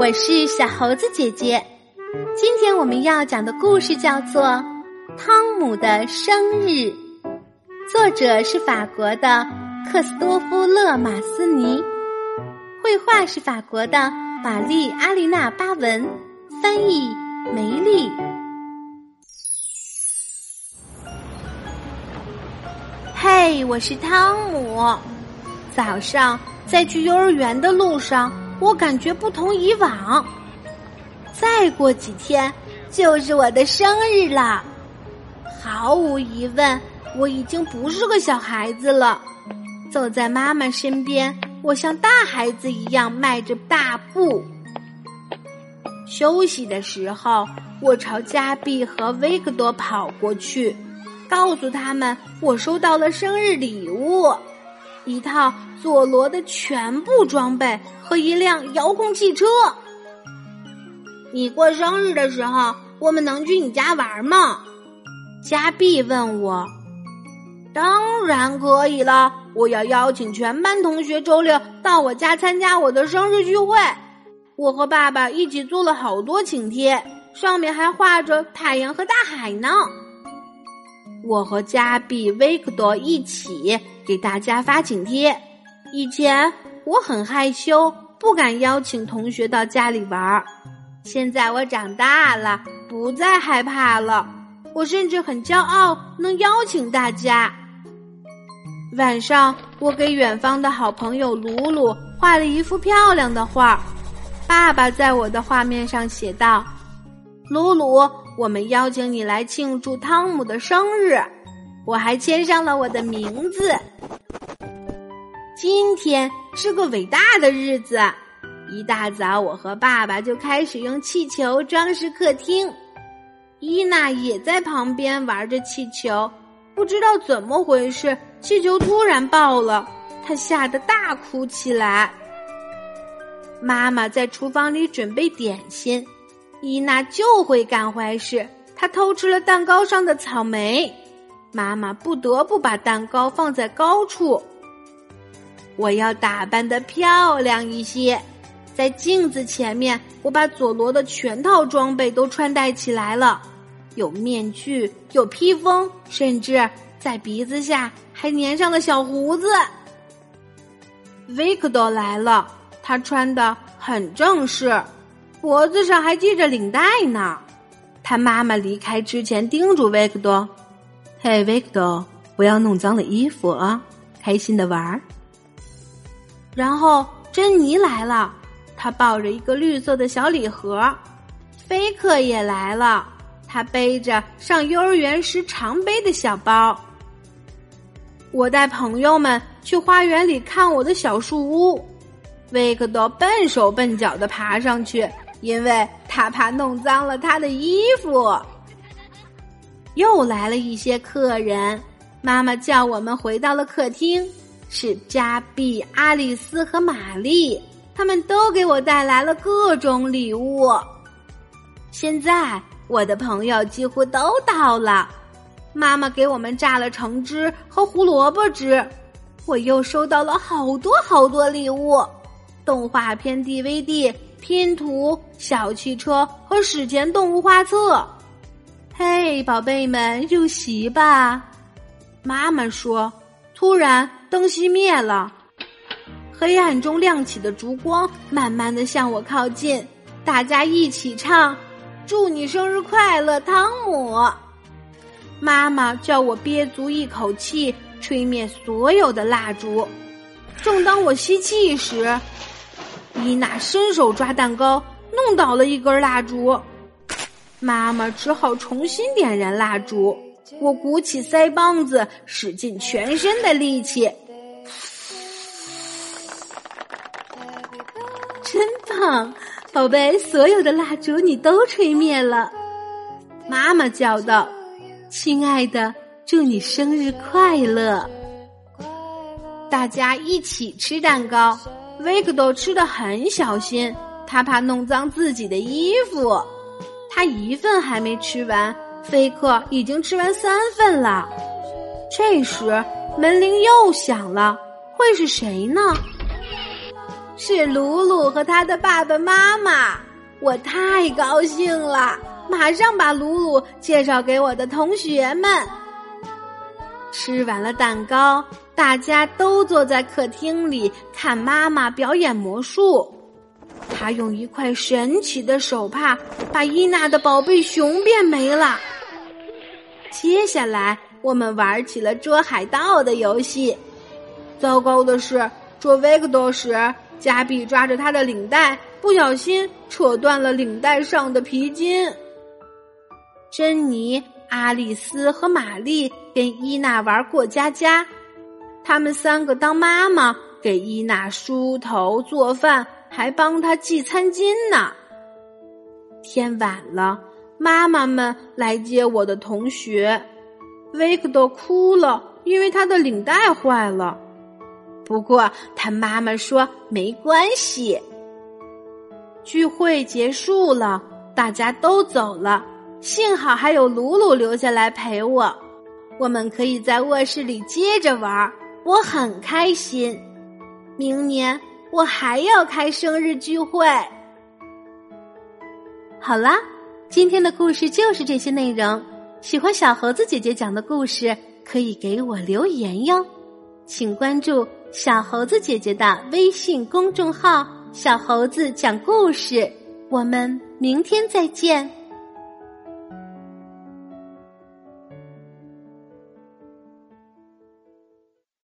我是小猴子姐姐。今天我们要讲的故事叫做《汤姆的生日》，作者是法国的克斯多夫·勒马斯尼，绘画是法国的玛丽·阿丽娜·巴文，翻译梅丽。嘿，我是汤姆。早上在去幼儿园的路上，我感觉不同以往。再过几天就是我的生日了，毫无疑问，我已经不是个小孩子了。走在妈妈身边，我像大孩子一样迈着大步。休息的时候，我朝加碧和维克多跑过去，告诉他们我收到了生日礼物。一套佐罗的全部装备和一辆遥控汽车。你过生日的时候，我们能去你家玩吗？加碧问我。当然可以了，我要邀请全班同学周六到我家参加我的生日聚会。我和爸爸一起做了好多请帖，上面还画着太阳和大海呢。我和加碧、维克多一起给大家发请帖。以前我很害羞，不敢邀请同学到家里玩儿。现在我长大了，不再害怕了。我甚至很骄傲能邀请大家。晚上，我给远方的好朋友鲁鲁画了一幅漂亮的画。爸爸在我的画面上写道：“鲁鲁。”我们邀请你来庆祝汤姆的生日，我还签上了我的名字。今天是个伟大的日子，一大早我和爸爸就开始用气球装饰客厅，伊娜也在旁边玩着气球。不知道怎么回事，气球突然爆了，她吓得大哭起来。妈妈在厨房里准备点心。伊娜就会干坏事，她偷吃了蛋糕上的草莓，妈妈不得不把蛋糕放在高处。我要打扮的漂亮一些，在镜子前面，我把佐罗的全套装备都穿戴起来了，有面具，有披风，甚至在鼻子下还粘上了小胡子。维克多来了，他穿的很正式。脖子上还系着领带呢。他妈妈离开之前叮嘱维克多：“嘿，维克多，不要弄脏了衣服啊，开心的玩儿。”然后珍妮来了，她抱着一个绿色的小礼盒。菲克也来了，他背着上幼儿园时常背的小包。我带朋友们去花园里看我的小树屋，维克多笨手笨脚的爬上去。因为他怕弄脏了他的衣服。又来了一些客人，妈妈叫我们回到了客厅，是加比、阿里斯和玛丽，他们都给我带来了各种礼物。现在我的朋友几乎都到了，妈妈给我们榨了橙汁和胡萝卜汁，我又收到了好多好多礼物，动画片 DVD。拼图、小汽车和史前动物画册。嘿，宝贝们，入席吧！妈妈说。突然，灯熄灭了，黑暗中亮起的烛光慢慢的向我靠近。大家一起唱：“祝你生日快乐，汤姆！”妈妈叫我憋足一口气，吹灭所有的蜡烛。正当我吸气时，伊娜伸手抓蛋糕，弄倒了一根蜡烛。妈妈只好重新点燃蜡烛。我鼓起腮帮子，使尽全身的力气。真棒，宝贝！所有的蜡烛你都吹灭了。妈妈叫道：“亲爱的，祝你生日快乐！”大家一起吃蛋糕。维克多吃的很小心，他怕弄脏自己的衣服。他一份还没吃完，菲克已经吃完三份了。这时门铃又响了，会是谁呢？是鲁鲁和他的爸爸妈妈，我太高兴了，马上把鲁鲁介绍给我的同学们。吃完了蛋糕，大家都坐在客厅里看妈妈表演魔术。她用一块神奇的手帕把伊娜的宝贝熊变没了。接下来，我们玩起了捉海盗的游戏。糟糕的是，捉维克多时，加比抓着他的领带，不小心扯断了领带上的皮筋。珍妮。阿丽丝和玛丽跟伊娜玩过家家，他们三个当妈妈给伊娜梳头做饭，还帮她系餐巾呢。天晚了，妈妈们来接我的同学，维克多哭了，因为他的领带坏了。不过他妈妈说没关系。聚会结束了，大家都走了。幸好还有鲁鲁留下来陪我，我们可以在卧室里接着玩儿，我很开心。明年我还要开生日聚会。好啦，今天的故事就是这些内容。喜欢小猴子姐姐讲的故事，可以给我留言哟。请关注小猴子姐姐的微信公众号“小猴子讲故事”。我们明天再见。